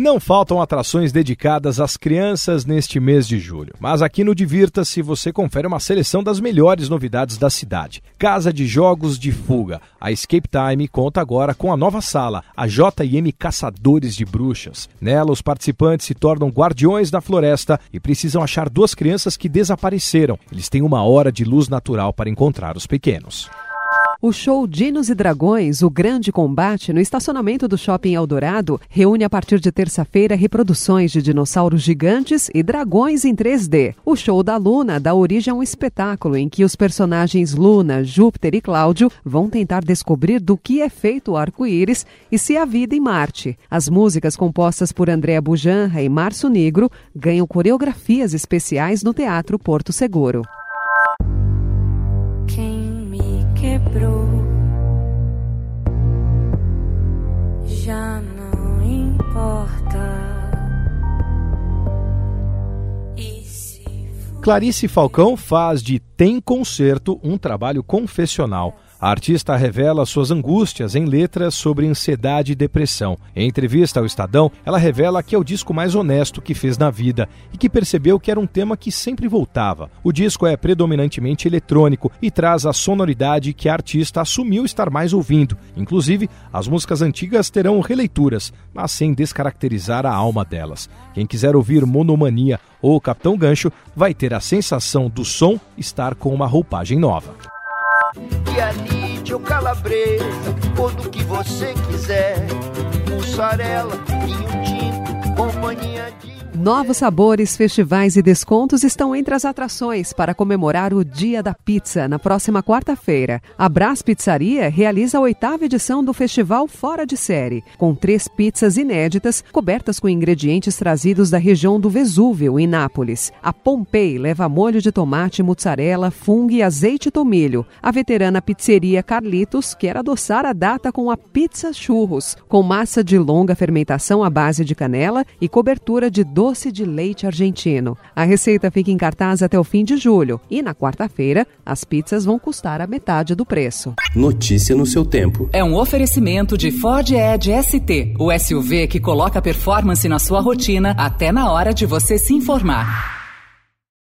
Não faltam atrações dedicadas às crianças neste mês de julho, mas aqui no Divirta-se você confere uma seleção das melhores novidades da cidade. Casa de Jogos de Fuga. A Escape Time conta agora com a nova sala, a JM Caçadores de Bruxas. Nela, os participantes se tornam guardiões da floresta e precisam achar duas crianças que desapareceram. Eles têm uma hora de luz natural para encontrar os pequenos. O show Dinos e Dragões, o grande combate, no estacionamento do Shopping Eldorado, reúne a partir de terça-feira reproduções de dinossauros gigantes e dragões em 3D. O show da Luna dá origem a um espetáculo em que os personagens Luna, Júpiter e Cláudio vão tentar descobrir do que é feito o arco-íris e se há vida em Marte. As músicas compostas por Andréa Bujanra e Márcio Negro ganham coreografias especiais no Teatro Porto Seguro. Já não importa. Clarice Falcão faz de Tem Concerto um trabalho confessional a artista revela suas angústias em letras sobre ansiedade e depressão. Em entrevista ao Estadão, ela revela que é o disco mais honesto que fez na vida e que percebeu que era um tema que sempre voltava. O disco é predominantemente eletrônico e traz a sonoridade que a artista assumiu estar mais ouvindo. Inclusive, as músicas antigas terão releituras, mas sem descaracterizar a alma delas. Quem quiser ouvir Monomania ou Capitão Gancho vai ter a sensação do som estar com uma roupagem nova que anite ou calabresa, ou do que você quiser. Mussarela, vinho tinto, companhia de Novos sabores, festivais e descontos estão entre as atrações para comemorar o Dia da Pizza na próxima quarta-feira. A Brás Pizzaria realiza a oitava edição do festival Fora de Série, com três pizzas inéditas cobertas com ingredientes trazidos da região do Vesúvio, em Nápoles. A Pompei leva molho de tomate, mussarela, fungo e azeite e tomilho. A veterana pizzeria Carlitos quer adoçar a data com a pizza churros, com massa de longa fermentação à base de canela e cobertura de doce de leite argentino. A receita fica em cartaz até o fim de julho e na quarta-feira as pizzas vão custar a metade do preço. Notícia no seu tempo. É um oferecimento de Ford Edge ST, o SUV que coloca performance na sua rotina até na hora de você se informar.